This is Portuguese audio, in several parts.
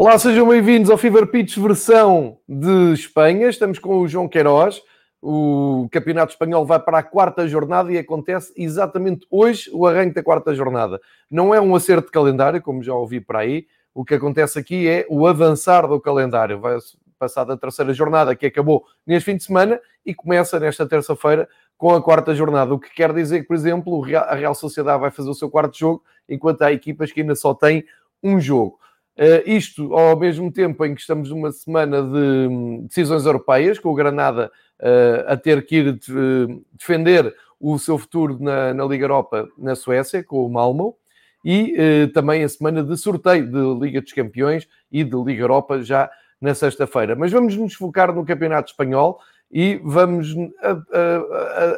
Olá, sejam bem-vindos ao Fever Pitch versão de Espanha. Estamos com o João Queiroz. O Campeonato Espanhol vai para a quarta jornada e acontece exatamente hoje o arranque da quarta jornada. Não é um acerto de calendário, como já ouvi por aí. O que acontece aqui é o avançar do calendário. Vai passar da terceira jornada, que acabou neste fim de semana, e começa nesta terça-feira com a quarta jornada. O que quer dizer que, por exemplo, a Real Sociedade vai fazer o seu quarto jogo, enquanto há equipas que ainda só têm um jogo. Uh, isto ao mesmo tempo em que estamos numa semana de um, decisões europeias, com o Granada uh, a ter que ir de, uh, defender o seu futuro na, na, Liga Europa na Suécia, com o Malmo, e também a semana de sorteio de Liga dos Campeões e de Liga Europa já na sexta-feira. Mas vamos nos focar no Campeonato Espanhol e vamos,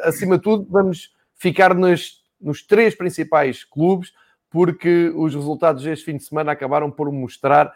acima de tudo, vamos ficar nos, nos três principais clubes porque os resultados deste fim de semana acabaram por mostrar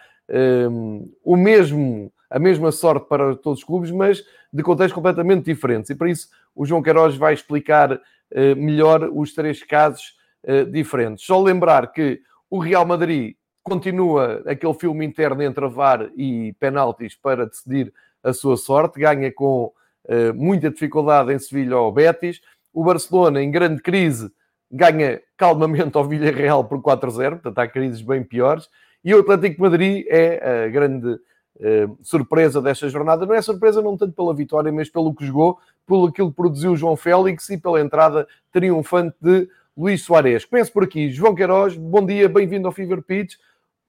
um, o mesmo, a mesma sorte para todos os clubes, mas de contextos completamente diferentes. E para isso o João Queiroz vai explicar uh, melhor os três casos uh, diferentes. Só lembrar que o Real Madrid continua aquele filme interno entre VAR e penaltis para decidir a sua sorte, ganha com uh, muita dificuldade em Sevilha ao Betis. O Barcelona, em grande crise, ganha calmamente ao Villarreal por 4-0, portanto há crises bem piores. E o Atlético Madrid é a grande uh, surpresa desta jornada. Não é surpresa não tanto pela vitória, mas pelo que jogou, pelo aquilo que produziu João Félix e pela entrada triunfante de Luís Soares. Começo por aqui. João Queiroz, bom dia, bem-vindo ao Fever Pitch.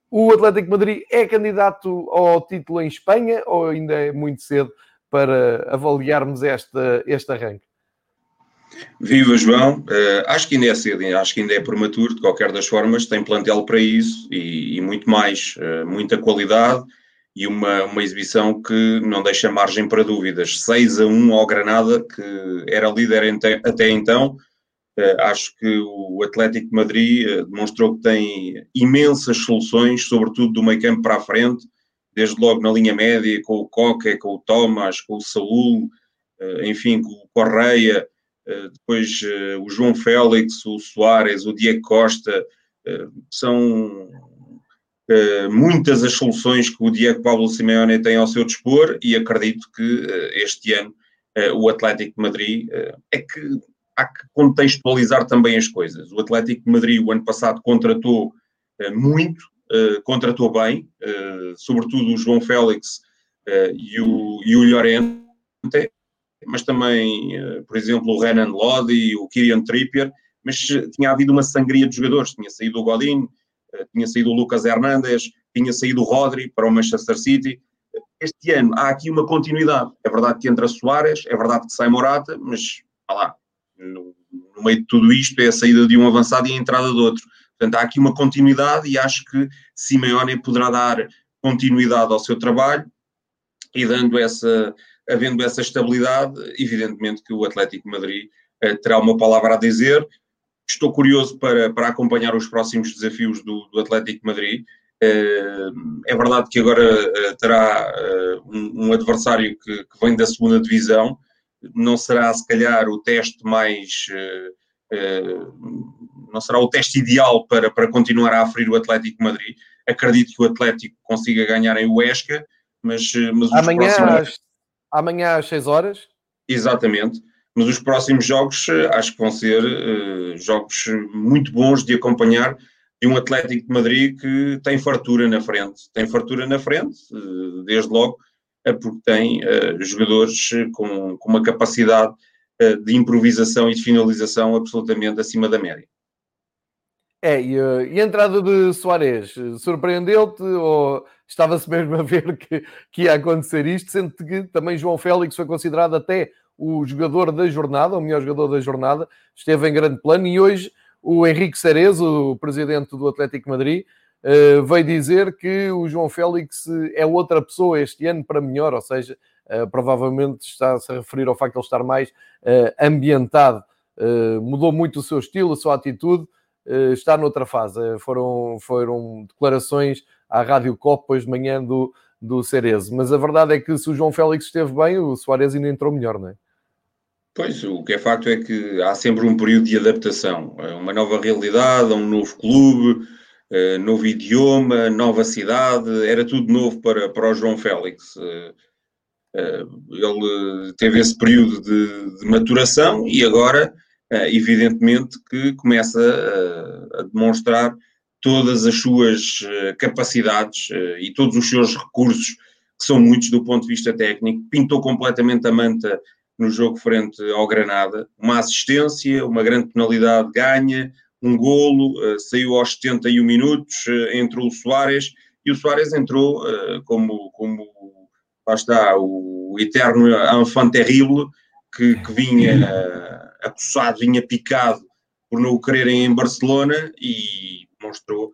O Atlético Madrid é candidato ao título em Espanha ou ainda é muito cedo para avaliarmos esta, este arranque? Viva João, uh, acho que ainda é cedo, acho que ainda é prematuro, de qualquer das formas, tem plantel para isso e, e muito mais, uh, muita qualidade e uma, uma exibição que não deixa margem para dúvidas. 6 a 1 ao Granada, que era líder até então. Uh, acho que o Atlético de Madrid demonstrou que tem imensas soluções, sobretudo do meio campo para a frente, desde logo na linha média, com o Coque, com o Thomas, com o Saúl, enfim, com o Correia depois eh, o João Félix, o Soares, o Diego Costa, eh, são muitas as soluções que o Diego Pablo Simeone tem ao seu dispor e acredito que este ano o Atlético de Madrid é que há que contextualizar também as coisas. O Atlético de Madrid o ano passado contratou muito, contratou bem, sobretudo o João Félix e o, e o Llorente, mas também, eh, por exemplo, o Renan Lodi, o Kirian Trippier, mas eh, tinha havido uma sangria de jogadores, tinha saído o Godin, eh, tinha saído o Lucas Hernandes, tinha saído o Rodri para o Manchester City. Este ano há aqui uma continuidade. É verdade que entra Soares, é verdade que sai Morata, mas, lá, no, no meio de tudo isto é a saída de um avançado e a entrada de outro. Portanto, há aqui uma continuidade e acho que Simeone poderá dar continuidade ao seu trabalho e dando essa, havendo essa estabilidade, evidentemente que o Atlético Madrid uh, terá uma palavra a dizer. Estou curioso para, para acompanhar os próximos desafios do, do Atlético Madrid. Uh, é verdade que agora uh, terá um, um, adversário que, que, vem da segunda divisão. Não será, se calhar, o teste mais. não será o teste ideal para, para continuar a aferir o Atlético Madrid. Acredito que o Atlético consiga ganhar em Huesca, mas, mas Amanhã próximos amanhã às 6 horas. Exatamente. Mas os próximos jogos eh, acho que vão ser uh, jogos muito bons de acompanhar de um Atlético de Madrid que tem fartura na frente. Tem fartura na frente, uh, desde logo, é porque tem uh, jogadores com, com uma capacidade de improvisação e de finalização absolutamente acima da média. É, e, e, a entrada de Soares surpreendeu-te ou estava-se mesmo a ver que, que ia acontecer isto, sendo que também João Félix foi considerado até o jogador da jornada, o melhor jogador da jornada, esteve em grande plano e hoje o Henrique Cerezo, o presidente do Atlético Madrid, uh, veio dizer que o João Félix é outra pessoa este ano para melhor, ou seja, uh, provavelmente está-se a referir ao facto de ele estar mais uh, ambientado, mudou muito o seu estilo, a sua atitude, está noutra fase. foram, foram declarações à Rádio Copa hoje de manhã do, do Cerezo, mas a verdade é que se o João Félix esteve bem, o Soares ainda entrou melhor, não é? Pois, o que é facto é que há sempre um período de adaptação, uma nova realidade, um novo clube, uh, novo idioma, nova cidade, era tudo novo para, para o João Félix. Uh, ele teve esse período de, de maturação e agora, evidentemente, que começa a demonstrar todas as suas capacidades e todos os seus recursos, que são muitos do ponto de vista técnico, pintou completamente a manta no jogo frente ao Granada. Uma assistência, uma grande penalidade ganha, um golo, uh, saiu aos 71 minutos, entrou o Soares. E o Soares entrou como, como lá está, o eterno enfant terrible que, que vinha apossado, vinha picado por não o quererem em Barcelona. E mostrou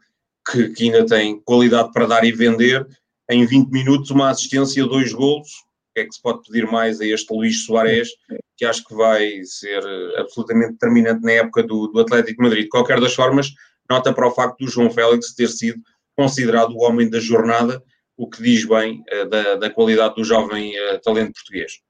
que, que ainda tem qualidade para dar e vender. Em 20 minutos, uma assistência, dois golos, que é que se pode pedir mais a este Luís Soares, que acho que vai ser eh, absolutamente determinante na época do, do Atlético Madrid. De qualquer das formas, nota para o facto do João Félix ter sido considerado o homem da jornada, o que diz bem uh, da, da, qualidade do jovem uh, talento português.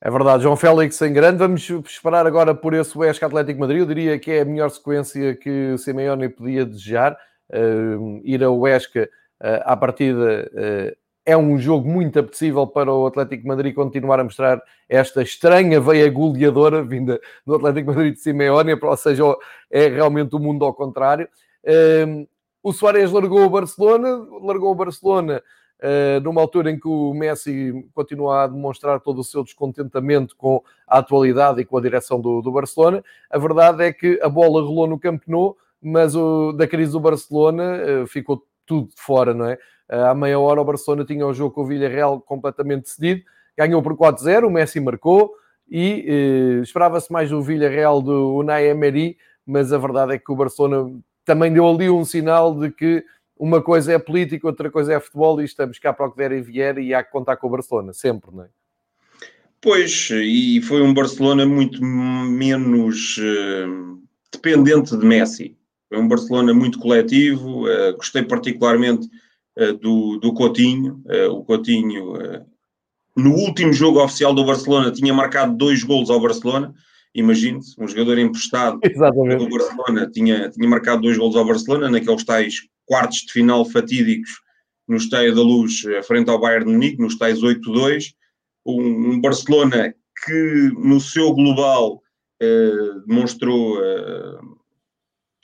É verdade, João Félix em grande. Vamos esperar agora por esse Huesca Atlético Madrid. Eu diria que é a melhor sequência que o Simeone podia desejar. Uh, ir ao Huesca uh, à partida uh, é um jogo muito apetecível para o Atlético Madrid continuar a mostrar esta estranha veia goleadora vinda do Atlético Madrid de Simeone, ou seja, é realmente o mundo ao contrário. Ehm, o Soares largou o Barcelona, largou o Barcelona numa altura em que o Messi continua a demonstrar todo o seu descontentamento com a atualidade e com a direção do, do Barcelona. A verdade é que a bola rolou no Camp Nou, mas o, da crise do Barcelona eh, ficou tudo de fora, não é? À meia hora o Barcelona tinha o jogo com o Villarreal completamente decidido, ganhou por 4-0, o Messi marcou e eh, esperava-se mais do Villarreal do Unai Emery, mas a verdade é que o Barcelona também deu ali um sinal de que uma coisa é política, outra coisa é futebol e estamos cá para o que der e vier e há que contar com o Barcelona, sempre, não é? Pois, e foi um Barcelona muito menos uh, dependente de Messi. Foi um Barcelona muito coletivo, uh, gostei particularmente uh, do, do Coutinho. O Coutinho, no último jogo oficial do Barcelona, tinha marcado dois golos ao Barcelona. Imagine-se, um jogador emprestado Exatamente. do Barcelona tinha, tinha marcado dois golos ao Barcelona, naqueles tais quartos de final fatídicos no Estádio da Luz, frente ao Bayern de Munique, nos tais 8-2. Um, um, Barcelona que, no seu global, demonstrou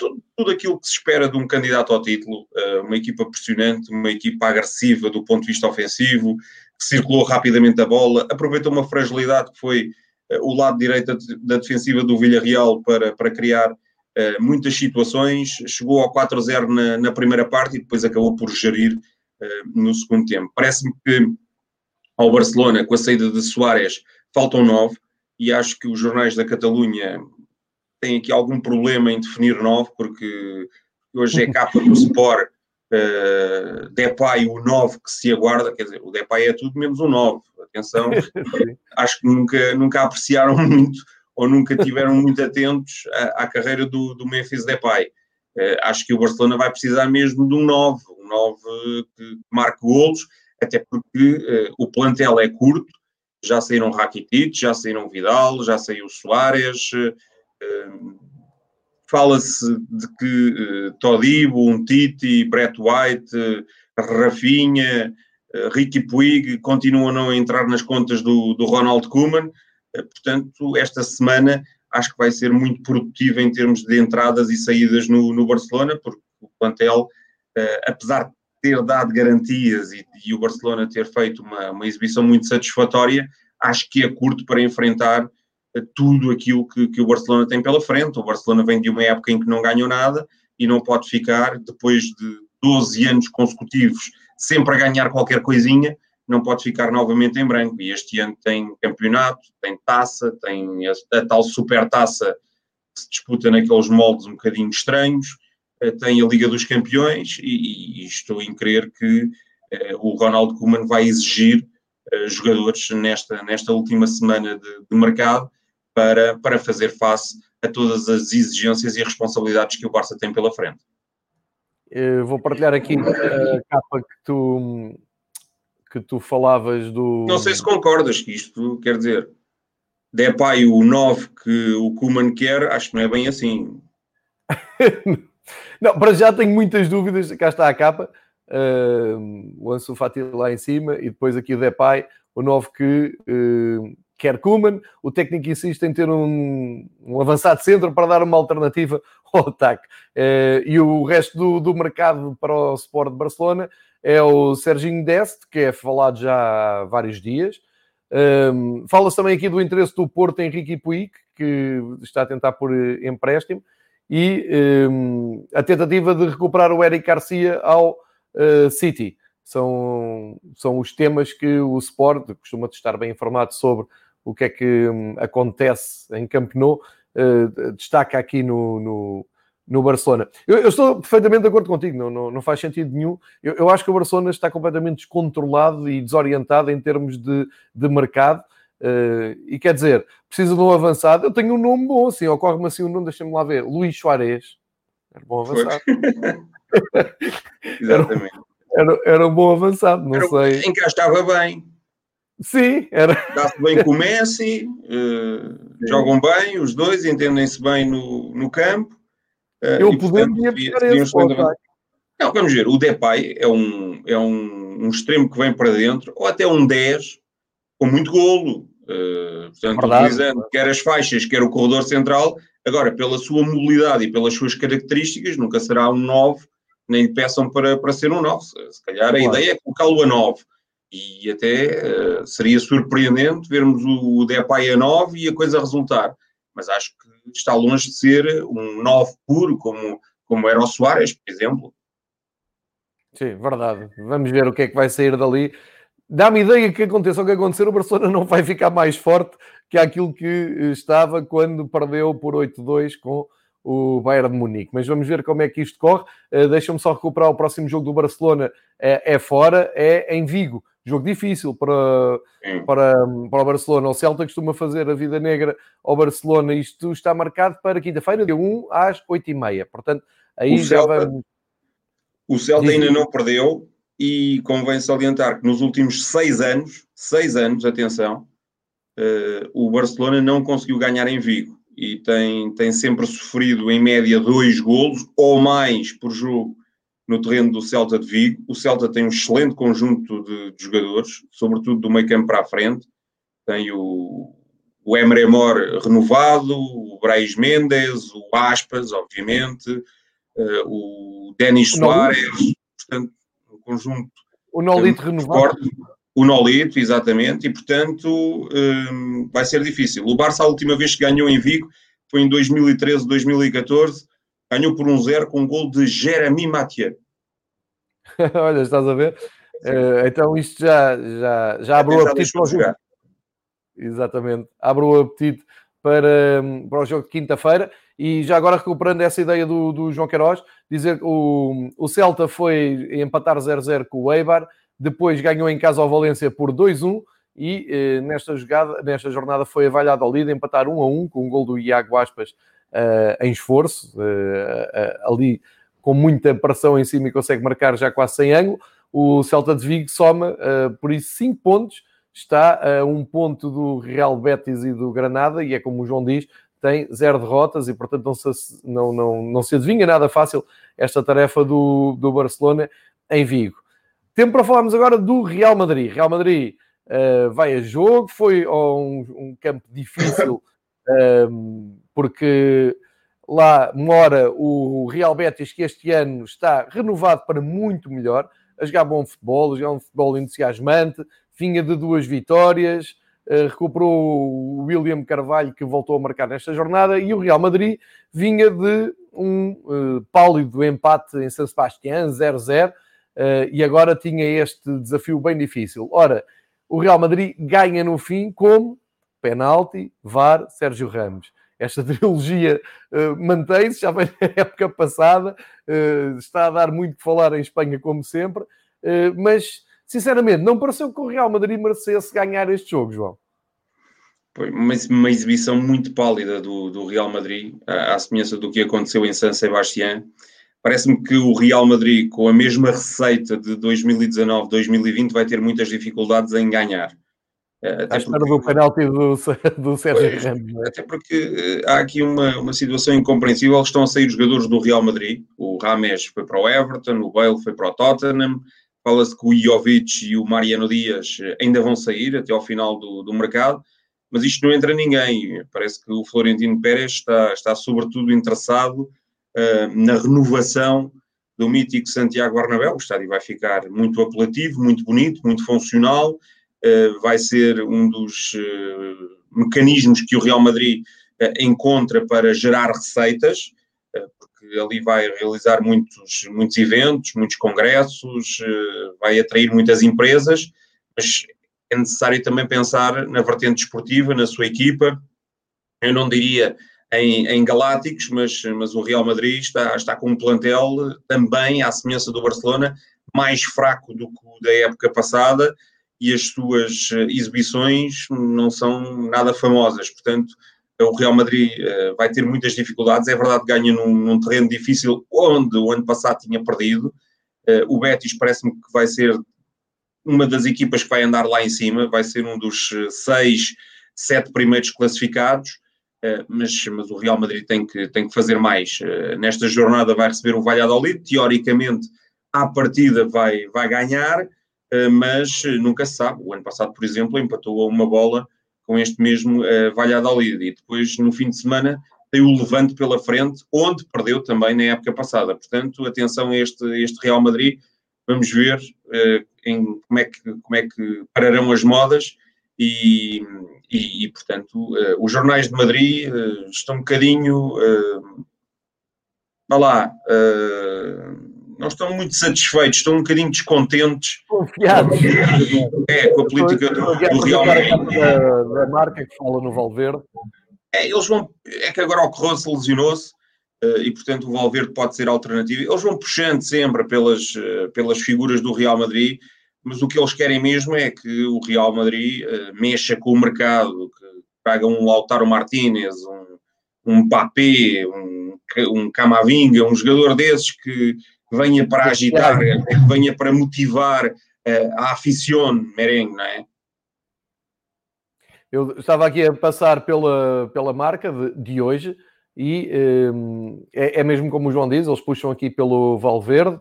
tudo, tudo aquilo que se espera de um candidato ao título, eh, uma equipa pressionante, uma equipa agressiva do ponto de vista ofensivo, que circulou rapidamente a bola, aproveitou uma fragilidade que foi eh, o lado direito da defensiva do Villarreal para, para criar Uh, muitas situações, chegou ao 4-0 na, na, primeira parte e depois acabou por gerir uh, no segundo tempo. Parece-me que ao Barcelona, com a saída de Soares, faltam nove e acho que os jornais da Catalunha tem aqui algum problema em definir nove, porque hoje é capa do Sport uh, Depay o 9 que se aguarda, quer dizer, o Depay é tudo menos o 9, atenção, acho que nunca, nunca apreciaram muito ou nunca tiveram muito atentos à, à carreira do, do Memphis Depay. Uh, acho que o Barcelona vai precisar mesmo de um 9, um 9 que marque golos, até porque uh, o plantel é curto, já saíram Rakitic, já saíram Vidal, já saiu Soares, Fala-se de que uh, Todibo, um Titi, Brett White, uh, Rafinha, uh, Ricky Puig continuam a não entrar nas contas do, do Ronald Koeman. Uh, portanto, esta semana acho que vai ser muito produtiva em termos de entradas e saídas no, no Barcelona, porque o plantel, apesar de ter dado garantias e, e, o Barcelona ter feito uma, uma exibição muito satisfatória, acho que é curto para enfrentar tudo aquilo que, que o Barcelona tem pela frente. O Barcelona vem de uma época em que não ganhou nada e não pode ficar, depois de 12 anos consecutivos, sempre a ganhar qualquer coisinha, não pode ficar novamente em branco. E este ano tem campeonato, tem taça, tem a, a tal super taça que se disputa naqueles moldes um bocadinho estranhos, eh, tem a Liga dos Campeões e, e estou em crer que eh, o Ronald Koeman vai exigir eh, jogadores nesta, nesta última semana de, de mercado para, para fazer face a todas as exigências e responsabilidades que o Barça tem pela frente. Eu vou partilhar aqui a capa que tu, que tu falavas do. Não sei se concordas que isto quer dizer. Depay, o 9 que o Kuman quer, acho que não é bem assim. não, para já tenho muitas dúvidas. Cá está a capa. Uh, o Ansu Fati lá em cima e depois aqui o Depay, o 9 que uh, quer Kuman. O técnico insiste em ter um, um, avançado centro para dar uma alternativa ao ataque. Uh, e o resto do, do, mercado para o Sport de Barcelona é o Serginho Dest, que é falado já há vários dias. Um, Fala-se também aqui do interesse do Porto Ricky Puig, que está a tentar por empréstimo, e um, a tentativa de recuperar o Eric Garcia ao uh, City. São, são os temas que o Sport costuma estar bem informado sobre o que é que hum, acontece em Camp Nou, uh, destaca aqui no, no, no Barcelona. Eu, eu, estou perfeitamente de acordo contigo, não, não, não faz sentido nenhum. Eu, eu, acho que o Barcelona está completamente descontrolado e desorientado em termos de, de mercado. Uh, e quer dizer, precisa de um avançado. Eu tenho um nome bom, assim, ocorre-me assim um nome, deixa-me lá ver, Luís Soares. Era bom avançado. Exatamente. Era, era, era, um bom avançado, não era, sei. Encaixava bem. Sim, era. Dá-se bem com o Messi, uh, jogam bem, os dois entendem-se bem no, no campo. Uh, eu poderia buscar esse Não, vamos ver, o Depay é um, é um, um extremo que vem para dentro, ou até um 10, com muito golo. Uh, portanto, Verdade. utilizando quer as faixas, quer o corredor central. Agora, pela sua mobilidade e pelas suas características, nunca será um 9, nem lhe peçam para, para ser um 9. Se calhar a claro. ideia é colocá-lo a 9 e até uh, seria surpreendente vermos o Depay a 9 e a coisa resultar. Mas acho que está longe de ser um 9 puro, como, como era o Soares, por exemplo. Sim, verdade. Vamos ver o que é que vai sair dali. Dá-me ideia que aconteça o que acontecer, o Barcelona não vai ficar mais forte que aquilo que estava quando perdeu por 8-2 com o Bayern de Munique. Mas vamos ver como é que isto corre. Uh, Deixa-me só recuperar o próximo jogo do Barcelona. É, é fora, é em Vigo. Jogo difícil para, para, para o Barcelona. O Celta costuma fazer a vida negra ao Barcelona. Isto está marcado para quinta-feira, dia 1 às 8h30. Portanto, aí o já Celta, vamos. O Celta ainda não perdeu e convém salientar que nos últimos seis anos, seis anos, atenção, uh, o Barcelona não conseguiu ganhar em Vigo e tem, tem sempre sofrido em média dois golos ou mais por jogo no terreno do Celta de Vigo. O Celta tem um excelente conjunto de, de jogadores, sobretudo do meio campo para a frente. Tem o, o Emre Mor renovado, o Brais Mendes, o Aspas, obviamente, uh, o Denis Soares, portanto, um conjunto. O Nolito renovado. Forte. O Nolito, exatamente, e portanto um, vai ser difícil. O Barça, a última vez que ganhou em Vigo, foi em 2013, 2014, ganhou por um zero com um gol de Jeremy Mathieu. Olha, estás a ver? Uh, então isto já, já, já abre o apetite para o jogo. Exatamente, abre o apetite para, para o jogo de quinta-feira. E já agora recuperando essa ideia do, do João Queiroz, dizer que o, o Celta foi empatar 0-0 com o Eibar, depois ganhou em casa ao Valência por 2-1 e eh, nesta, jogada, nesta jornada foi a Valladolid empatar 1-1 com um gol do Iago Aspas uh, em esforço, uh, uh, ali com muita pressão em cima e consegue marcar já quase sem ângulo. O Celta de Vigo soma, uh, por isso, 5 pontos. Está a um ponto do Real Betis e do Granada, e é como o João diz, tem zero derrotas e, portanto, não se, não, não, não se adivinha nada fácil esta tarefa do, do Barcelona em Vigo. Tempo para falarmos agora do Real Madrid. Real Madrid uh, vai a jogo, foi um, um campo difícil, uh, porque lá mora o Real Betis, que este ano está renovado para muito melhor, a jogar bom futebol, a jogar um futebol entusiasmante, vinha de duas vitórias, uh, recuperou o William Carvalho, que voltou a marcar nesta jornada, e o Real Madrid vinha de um uh, pálido empate em San Sebastián, 0-0, e agora tinha este desafio bem difícil. Ora, o Real Madrid ganha no fim como penalti, VAR, Sérgio Ramos esta trilogia uh, mantém-se, já vem na época passada, uh, está a dar muito que falar em Espanha, como sempre, uh, mas sinceramente, não pareceu que o Real Madrid merecesse ganhar este jogo, João. Foi uma, uma exibição muito pálida do, do Real Madrid, à, à, semelhança do que aconteceu em San Sebastián. Parece-me que o Real Madrid, com a mesma receita de 2019-2020, vai ter muitas dificuldades em ganhar. Eh, até à espera porque... do penalti do, do Sérgio pois, Ramos. É? Até porque uh, há aqui uma, uma situação incompreensível. Estão a sair jogadores do Real Madrid. O Rames foi para o Everton, o Bale foi para o Tottenham. Fala-se que o Jovic e o Mariano Dias eh, ainda vão sair até ao final do, do mercado. Mas isto não entra ninguém. Parece que o Florentino Pérez está, está sobretudo interessado uh, na renovação do mítico Santiago Bernabéu. O estádio vai ficar muito apelativo, muito bonito, muito funcional eh, vai ser um dos eh, mecanismos que o Real Madrid eh, encontra para gerar receitas, porque ali vai realizar muitos, muitos eventos, muitos congressos, vai atrair muitas empresas, mas é necessário também pensar na vertente esportiva, na sua equipa. Eu não diria em, em Galácticos, mas, mas o Real Madrid está, está com um plantel também, à semelhança do Barcelona, mais fraco do que o da época passada, e as suas eh, exibições não são nada famosas. Portanto, o Real Madrid uh, vai ter muitas dificuldades. É verdade que ganha num, num terreno difícil onde o ano passado tinha perdido. Uh, o Betis parece-me que vai ser uma das equipas que vai andar lá em cima, vai ser um dos seis, sete primeiros classificados. Mas, mas o Real Madrid tem que, tem que fazer mais. nesta jornada vai receber o Valladolid, teoricamente, à partida vai, vai ganhar, eh, mas nunca se sabe. O ano passado, por exemplo, empatou uma bola com este mesmo uh, Valladolid e depois, no fim de semana, tem o Levante pela frente, onde perdeu também na época passada. Portanto, atenção a este, este Real Madrid. Vamos ver uh, em como, é que, como é que pararão as modas e, e, e portanto, uh, os jornais de Madrid uh, estão um bocadinho... Vá lá não estão muito satisfeitos, estão um bocadinho descontentes. Confiados. É, com a política do, do Real Madrid. Da, da, marca que fala no Valverde. É, eles vão, é que agora o Corroso lesionou-se uh, e, portanto, o Valverde pode ser alternativa. Eles vão puxando sempre pelas, uh, pelas figuras do Real Madrid, mas o que eles querem mesmo é que o Real Madrid uh, mexa com o mercado, que traga um Lautaro Martínez, um, um Papé, um, um Camavinga, um jogador desses que venha para agitar, venha para motivar uh, a aficione merengue, não é? Eu estava aqui a passar pela, pela marca de, de hoje e um, é, é, mesmo como o João diz, eles puxam aqui pelo Valverde.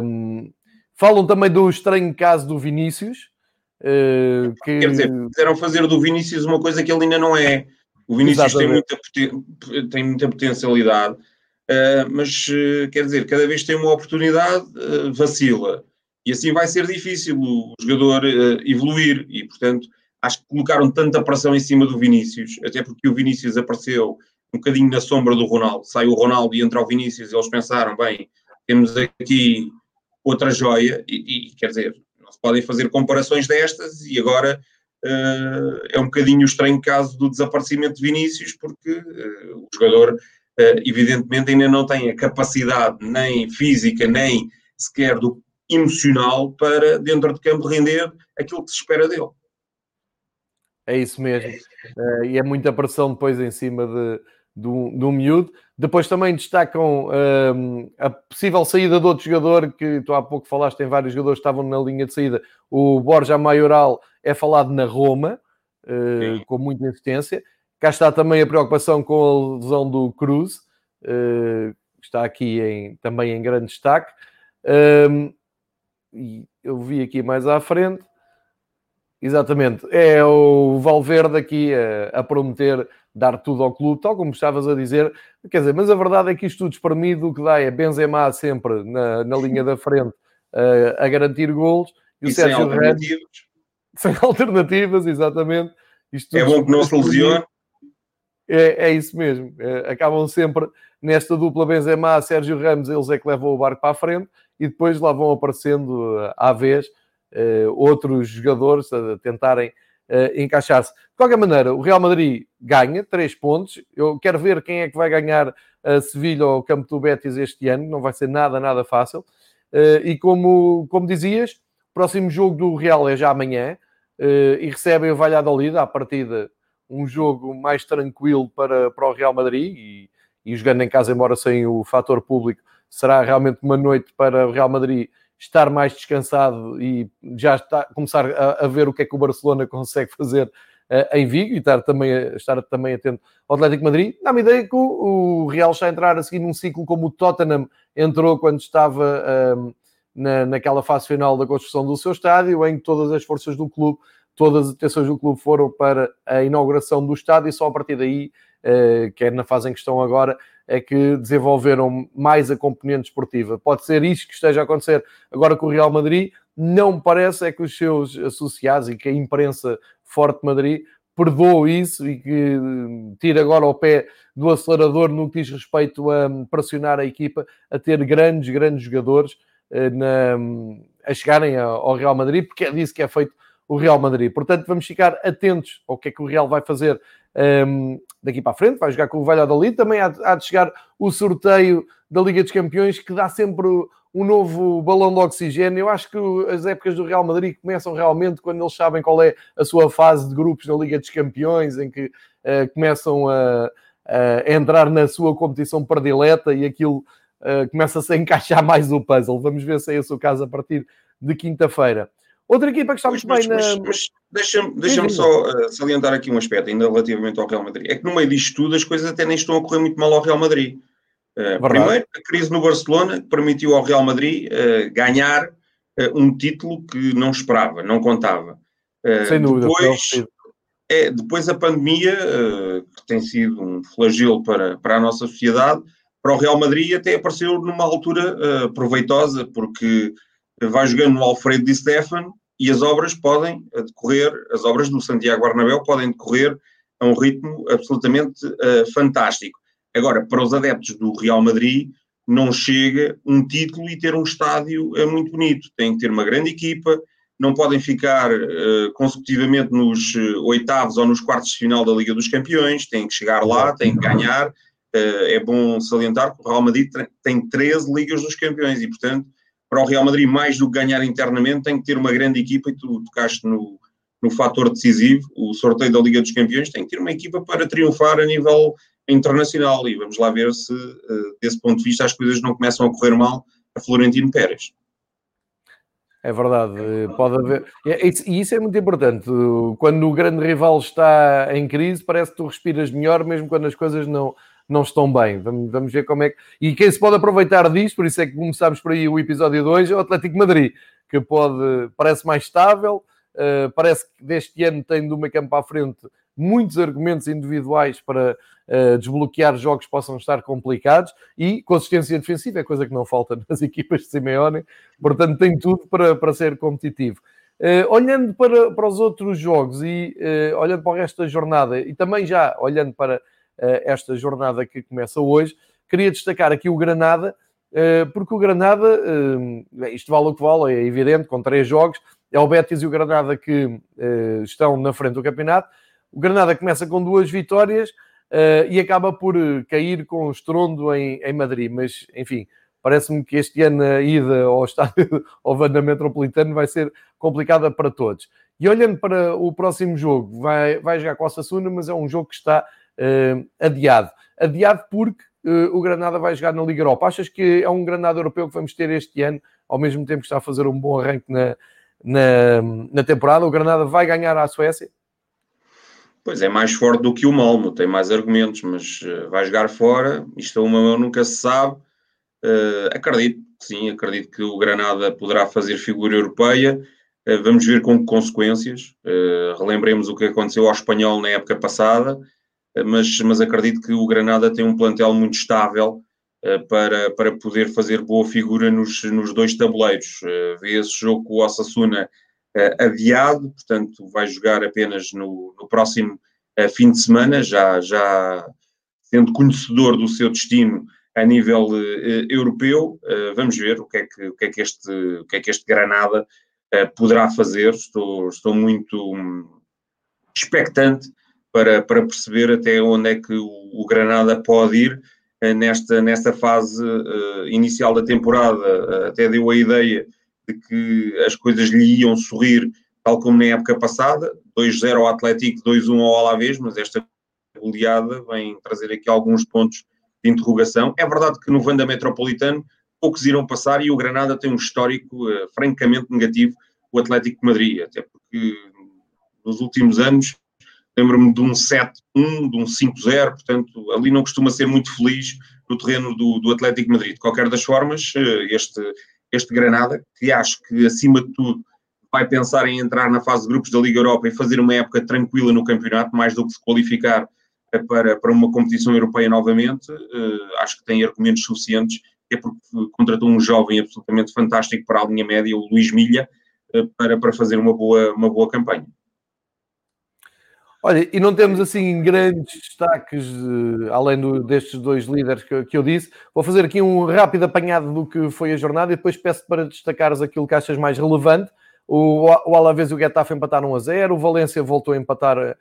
Um, falam também do estranho caso do Vinícius. Uh, que... Quer dizer, quiseram fazer do Vinícius uma coisa que ele ainda não é. O Vinícius tem muita, tem muita potencialidade, Uh, mas uh, quer dizer, cada vez que tem uma oportunidade, uh, vacila. E assim vai ser difícil o jogador evoluir. E, portanto, acho que colocaram tanta pressão em cima do Vinícius, até porque o Vinícius apareceu um bocadinho na sombra do Ronaldo. Sai o Ronaldo e entra o Vinícius, e eles pensaram: bem, temos aqui outra joia, e, e quer dizer, não se podem fazer comparações destas, e agora é um bocadinho o caso do desaparecimento de Vinícius, porque o jogador eh, evidentemente ainda não tem a capacidade nem física, nem sequer do emocional para, dentro de campo, render aquilo que se espera dele. É isso mesmo. Uh, e é muita pressão depois em cima de, do, do miúdo. Depois também destacam uh, a possível saída de outro jogador, que tu há pouco falaste, tem vários jogadores que estavam na linha de saída. O Borja Maioral é falado na Roma, uh, com muita insistência. Cá está também a preocupação com a lesão do Cruz, uh, está aqui em, também em grande destaque. Um, e eu vi aqui mais à frente, exatamente, é o Valverde aqui a, a, prometer dar tudo ao clube, tal como estavas a dizer. Quer dizer, mas a verdade é que isto tudo espremido, o que dá é Benzema sempre na, na linha da frente uh, a garantir golos e, e o Sérgio Ramos sem alternativas, exatamente. Isto é bom que não se lesione. É, é, isso mesmo. É, acabam sempre nesta dupla Benzema, Sérgio Ramos, eles é que levam o barco para a frente e depois lá vão aparecendo à vez uh, outros jogadores a tentarem uh, encaixar-se. De qualquer maneira, o Real Madrid ganha 3 pontos. Eu quero ver quem é que vai ganhar a Sevilha ou o campo do Betis este ano. Não vai ser nada, nada fácil. E como, como dizias, o próximo jogo do Real é já amanhã e recebem o Valladolid à partida um jogo mais tranquilo para, para o Real Madrid e, e jogando em casa, embora sem o fator público, será realmente uma noite para o Real Madrid estar mais descansado e já está, começar a, a ver o que é que o Barcelona consegue fazer uh, em Vigo e estar também, estar também atento ao Atlético Madrid. Dá-me ideia que o, o, Real está a entrar a seguir num ciclo como o Tottenham entrou quando estava uh, na, naquela fase final da construção do seu estádio, em que todas as forças do clube, todas as atenções do clube foram para a inauguração do estádio e só a partir daí, uh, que é na fase em que estão agora, é que desenvolveram mais a componente esportiva. Pode ser isto que esteja a acontecer agora com o Real Madrid. Não me parece é que os seus associados e que a imprensa forte de Madrid perdoou isso e que tira agora o pé do acelerador no que diz respeito a pressionar a equipa a ter grandes, grandes jogadores eh, na, a chegarem ao Real Madrid, porque é disso que é feito o Real Madrid. Portanto, vamos ficar atentos ao que é que o Real vai fazer um, daqui para a frente, vai jogar com o Valladolid, também há, há de chegar o sorteio da Liga dos Campeões, que dá sempre um novo balão de oxigênio. Eu acho que as épocas do Real Madrid começam realmente quando eles sabem qual é a sua fase de grupos na Liga dos Campeões, em que uh, começam a, a, entrar na sua competição predileta e aquilo uh, começa-se a encaixar mais o puzzle. Vamos ver se é esse o caso a partir de quinta-feira. Outra equipa que está muito bem na. Mas, mas deixa-me deixa só uh, salientar aqui um aspecto, ainda relativamente ao Real Madrid. É que no meio disto tudo as coisas até nem estão a correr muito mal ao Real Madrid. Uh, primeiro, a crise no Barcelona que permitiu ao Real Madrid uh, ganhar um título que não esperava, não contava. Sem dúvida. Depois, é, depois a pandemia, que tem sido um flagelo para, para a nossa sociedade, para o Real Madrid até apareceu numa altura proveitosa, porque vai jogando no Alfredo Di Stefano e as obras podem decorrer, as obras do Santiago Arnabel podem decorrer a um ritmo absolutamente uh, fantástico. Agora, para os adeptos do Real Madrid, não chega um título e ter um estádio é muito bonito. Tem que ter uma grande equipa, não podem ficar uh, consecutivamente nos oitavos ou nos quartos de final da Liga dos Campeões, têm que chegar lá, têm que ganhar. É bom salientar que o Real Madrid tem 13 Ligas dos Campeões e, portanto, para o Real Madrid, mais do que ganhar internamente, tem que ter uma grande equipa e tu tocaste no, no fator decisivo, o sorteio da Liga dos Campeões, tem que ter uma equipa para triunfar a nível internacional e vamos lá ver se, uh, desse ponto de vista, as coisas não começam a correr mal a Florentino Pérez. É verdade, pode haver. E isso é muito importante. Quando o grande rival está em crise, parece que tu respiras melhor, mesmo quando as coisas não, não estão bem. Vamos, vamos ver como é que. E quem se pode aproveitar disso, por isso é que começámos por aí o episódio 2, é o Atlético Madrid, que pode, parece mais estável, uh, parece que deste ano tem do meio campo à frente muitos argumentos individuais para uh, desbloquear jogos que possam estar complicados e consistência defensiva é coisa que não falta nas equipas de Simeone, portanto tem tudo para, para ser competitivo. Uh, olhando para, para os outros jogos e uh, olhando para o resto da jornada e também já olhando para esta jornada que começa hoje. Queria destacar aqui o Granada, eh, porque o Granada, eh, isto vale o que vale, é evidente, com três jogos, é o Betis e o Granada que estão na frente do campeonato. O Granada começa com duas vitórias e acaba por cair com estrondo em, em Madrid, mas enfim, parece-me que este ano a ida ao estádio ao Vanda Metropolitano vai ser complicada para todos. E olhando para o próximo jogo, vai, vai jogar com a Sassuna, mas é um jogo que está adiado. Adiado porque uh, o Granada vai jogar na Liga Europa. Achas que é um Granada europeu que vamos ter este ano, ao mesmo tempo que está a fazer um bom arranque na, na, na temporada? O Granada vai ganhar à Suécia? Pois é, mais forte do que o Malmo, tem mais argumentos, mas uh, vai jogar fora. Isto a uma mão nunca se sabe. Uh, acredito sim, acredito que o Granada poderá fazer figura europeia. Uh, vamos ver com que consequências. relembremos o que aconteceu ao espanhol na época passada mas, mas acredito que o Granada tem um plantel muito estável uh, para, para poder fazer boa figura nos, nos dois tabuleiros. Uh, vê esse jogo com o Osasuna adiado, portanto vai jogar apenas no, no próximo fim de semana, já, já sendo conhecedor do seu destino a nível europeu. Vamos ver o que, é que, o, que é que este, o que é que este Granada poderá fazer. Estou, estou muito um, expectante para, para perceber até onde é que o, o Granada pode ir nesta, nesta fase inicial da temporada. até deu a ideia de que as coisas lhe iam sorrir, tal como na época passada. 2-0 ao Atlético, 2-1 ao Alavés, mas esta goleada vem trazer aqui alguns pontos de interrogação. É verdade que no Vanda Metropolitano poucos irão passar e o Granada tem um histórico uh, francamente negativo, o Atlético de Madrid, até porque nos últimos anos lembro-me de um 7-1, de um 5-0, portanto ali não costuma ser muito feliz no terreno do, do Atlético Madrid. De qualquer das formas, uh, este, este Granada, que acho que acima de tudo vai pensar em entrar na fase de grupos da Liga Europa e fazer uma época tranquila no campeonato, mais do que se qualificar para, para uma competição europeia novamente, uh, acho que tem argumentos suficientes, é porque contratou um jovem absolutamente fantástico para a linha média, o Luís Milha, para, para fazer uma boa, uma boa campanha. Olha, e não temos assim grandes destaques, uh, além do, destes dois líderes que, que, eu disse. Vou fazer aqui um rápido apanhado do que foi a jornada e depois peço para destacares aquilo que achas mais relevante. O, o Alavés e o Getafe empataram 1 a 0. O Valência voltou a empatar,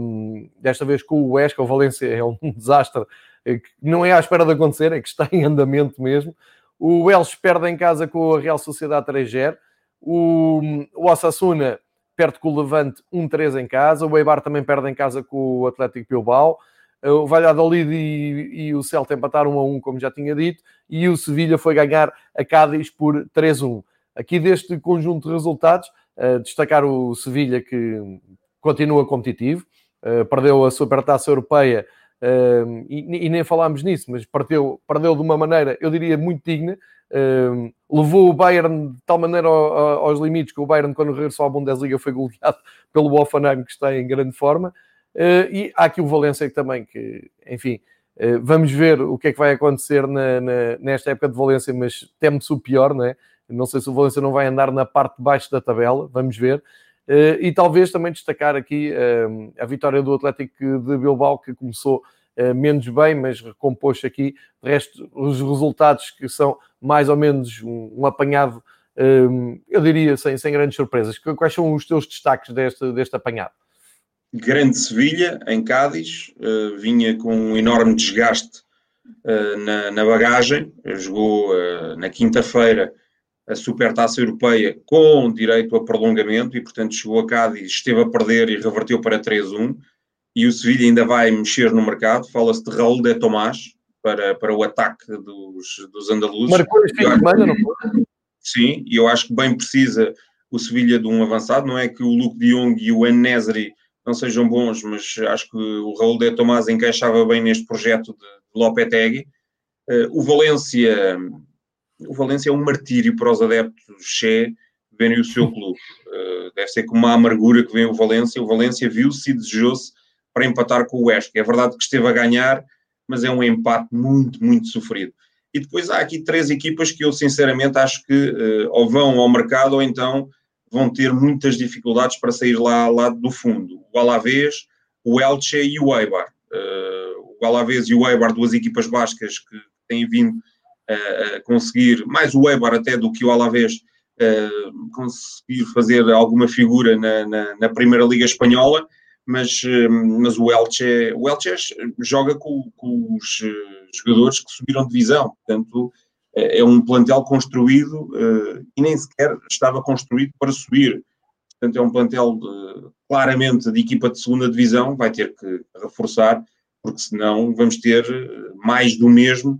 um, desta vez com o Huesca. O Valência é um desastre é que não é à espera de acontecer, é que está em andamento mesmo. O Elche perde em casa com a Real Sociedade 3-0. O, o Osasuna perde com o Levante 1-3 em casa. O Eibar também perde em casa com o Atlético Bilbao. O Valladolid e, e o Celta empataram 1 a 1, como já tinha dito. E o Sevilha foi ganhar a Cádiz por 3-1. Aqui deste conjunto de resultados, uh, destacar o Sevilha que continua competitivo, uh, perdeu a Supertaça Europeia uh, e, e, nem falámos nisso, mas perdeu, perdeu de uma maneira, eu diria, muito digna. levou o Bayern de tal maneira aos limites que o Bayern, quando regressou à Bundesliga, foi goleado pelo Offenheim, que está em grande forma. e há aqui o Valência também, que, enfim, vamos ver o que é que vai acontecer na, na, nesta época de Valência, mas teme-se o pior, não é? Não sei se o Valência não vai andar na parte de baixo da tabela, vamos ver. Eh, e talvez também destacar aqui eh, a vitória do Atlético de Bilbao, que começou eh, menos bem, mas recompôs aqui. De resto, os resultados que são mais ou menos um, apanhado, eu diria, sem, sem grandes surpresas. Quais são os teus destaques deste, deste apanhado? Grande Sevilha, em Cádiz, vinha com um enorme desgaste na, na bagagem, jogou na quinta-feira a Supertaça Europeia com direito a prolongamento e, portanto, chegou a Cádiz, esteve a perder e reverteu para 3-1. E o Sevilha ainda vai mexer no mercado. Fala-se de Raul de Tomás para, para o ataque dos, dos andaluzes. Marcou este fim de semana, não foi? Sim, e eu acho que bem precisa o Sevilha de um avançado. Não é que o Luke de Jong e o Enesri não sejam bons, mas acho que o Raul de Tomás encaixava bem neste projeto de, Lopetegui. Uh, o Valência o Valência é um martírio para os adeptos Che verem o seu clube. Uh, deve ser com uma amargura que vem o Valência. O Valência viu-se e desejou-se para empatar com o Huesca. É verdade que esteve a ganhar, mas é um empate muito, muito sofrido. E depois há aqui três equipas que eu sinceramente acho que uh, ou vão ao mercado ou então vão ter muitas dificuldades para sair lá, lá do fundo. O Alavés, o Elche e o Eibar. Uh, o Alavés e o Eibar, duas equipas bascas que têm vindo conseguir, mais o Eibar até do que o Alavés, conseguir fazer alguma figura na, na, na Primeira Liga Espanhola, mas, mas o, Elche, o Elche joga com, com os jogadores que subiram de divisão, portanto é um plantel construído uh, e nem sequer estava construído para subir. Portanto, é um plantel de, claramente de equipa de segunda divisão, vai ter que reforçar, porque senão vamos ter mais do mesmo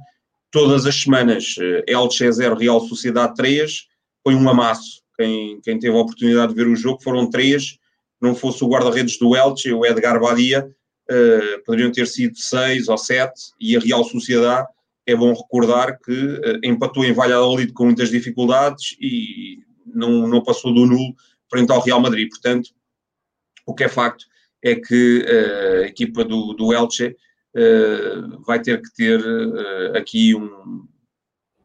todas as semanas. Eh, Elche 0, Real Sociedade 3, foi um amasso. Quem, quem teve a oportunidade de ver o jogo foram três, não fosse o guarda-redes do Elche, o Edgar Badia, uh, poderiam ter sido seis ou sete, e a Real Sociedade, é bom recordar que uh, empatou em Valladolid com muitas dificuldades e não, não passou do nulo frente ao Real Madrid. Portanto, o que é facto é que uh, a equipa do, do Elche vai ter que ter uh, aqui um,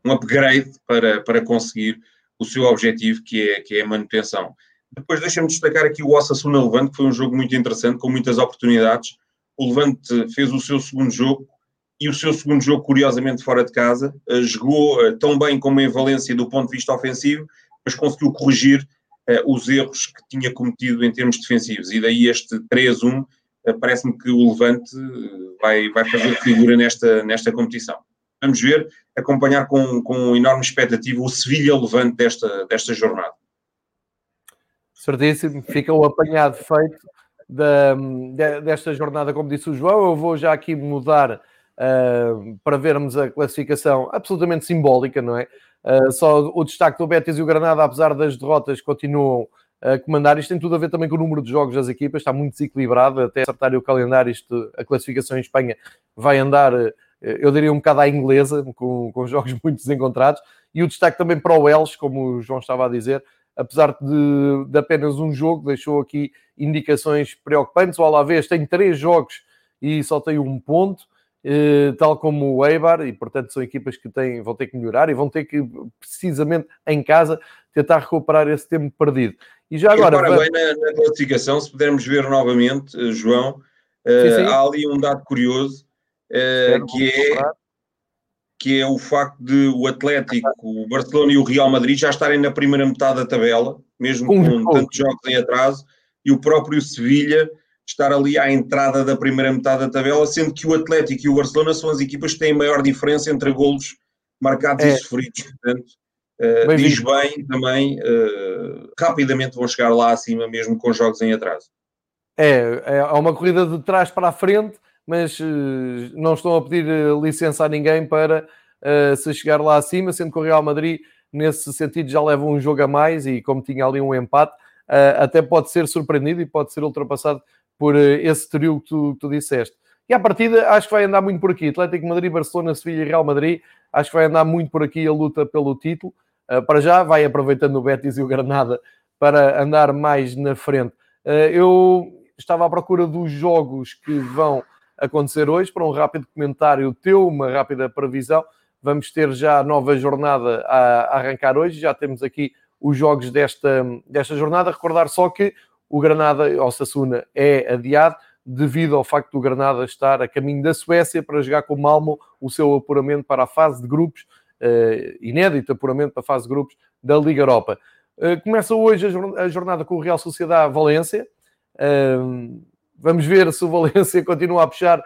um upgrade para, para conseguir o seu objetivo, que é, que é a manutenção. Depois deixa-me destacar aqui o Osasuna Levante, que foi um jogo muito interessante, com muitas oportunidades. O Levante fez o seu segundo jogo e o seu segundo jogo, curiosamente, fora de casa. Uh, jogou tão bem como em Valência do ponto de vista ofensivo, mas conseguiu corrigir os erros que tinha cometido em termos defensivos. E daí este 3-1, parece-me que o Levante vai, vai fazer figura nesta, nesta competição. Vamos ver, acompanhar com, com enorme expectativa o Sevilha-Levante desta, desta jornada. Certíssimo, fica o apanhado feito da, desta jornada, como disse o João. Eu vou já aqui mudar uh, para vermos a classificação absolutamente simbólica, não é? Uh, só o destaque do Betis e o Granada, apesar das derrotas, continuam a comandar. Isto tem tudo a ver também com o número de jogos das equipas, está muito desequilibrado. Até acertar o calendário, isto, a classificação em Espanha vai andar, eu diria, um bocado à inglesa, com, com jogos muito desencontrados. E o destaque também para o Elche, como o João estava a dizer, apesar de, de, apenas um jogo, deixou aqui indicações preocupantes. O Alavés tem três jogos e só tem um ponto. Eh, tal como o Eibar, e portanto são equipas que têm, vão ter que melhorar e vão ter que, precisamente em casa, tentar recuperar esse tempo perdido. E já agora. E bem na, na, classificação, se pudermos ver novamente, eh, João, sim, sim. Uh, há ali um dado curioso uh, que, é, que é o facto de o Atlético, o Barcelona e o Real Madrid já estarem na primeira metade da tabela, mesmo com, com tantos jogos em atraso, e o próprio Sevilha estar ali à entrada da primeira metade da tabela, sendo que o Atlético e o Barcelona são as equipas que têm maior diferença entre golos marcados é. e sofridos. Portanto, uh, diz bem também, uh, rapidamente vão chegar lá acima, mesmo com jogos em atraso. É, é uma corrida de trás para a frente, mas uh, não estão a pedir licença a ninguém para se chegar lá acima, sendo que o Real Madrid, nesse sentido, já leva um jogo a mais e como tinha ali um empate, até pode ser surpreendido e pode ser ultrapassado por esse trio que tu, tu disseste. E à partida, acho que vai andar muito por aqui. Atlético Madrid, Barcelona, Sevilha e Real Madrid. Acho que vai andar muito por aqui a luta pelo título. Uh, para já, vai aproveitando o Betis e o Granada para andar mais na frente. Uh, eu estava à procura dos jogos que vão acontecer hoje, para um rápido comentário teu, uma rápida previsão. Vamos ter já a nova jornada a, arrancar hoje. Já temos aqui os jogos desta, desta jornada. Recordar só que o Granada, ao Sassuna, é adiado devido ao facto do Granada estar a caminho da Suécia para jogar com o Malmo o seu apuramento para a fase de grupos, inédito apuramento para a fase de grupos da Liga Europa. Uh, começa hoje a jornada com o Real Sociedade Valência. Uh, vamos ver se o Valência continua a puxar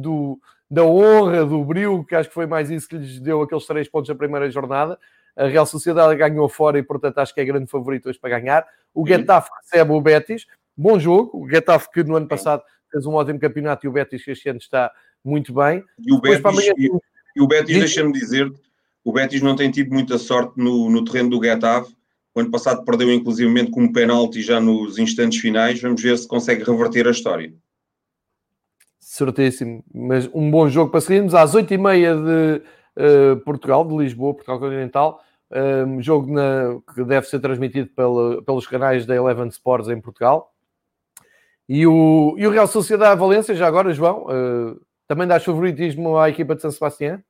do, da honra, do brilho, que acho que foi mais isso que lhes deu aqueles três pontos na primeira jornada. A Real Sociedade ganhou fora e, portanto, acho que é grande favorito hoje para ganhar. O Getafe recebe o Betis. Bom jogo. O Getafe que no ano passado fez um ótimo campeonato e o Betis que este ano está muito bem. E o Betis, amanhã... e, o Betis deixa-me dizer o Betis não tem tido muita sorte no, no terreno do Getafe. O ano passado perdeu inclusivamente com um penalti já nos instantes finais. Vamos ver se consegue reverter a história. Certíssimo. Mas um bom jogo para seguirmos. Às 8h30 de uh, Portugal, de Lisboa, Portugal Continental, um jogo na, que deve ser transmitido pela, pelos canais da Eleven Sports em Portugal. E o, e o Real Sociedade Valência, já agora, João, uh, também dás favoritismo à equipa de São Sebastião?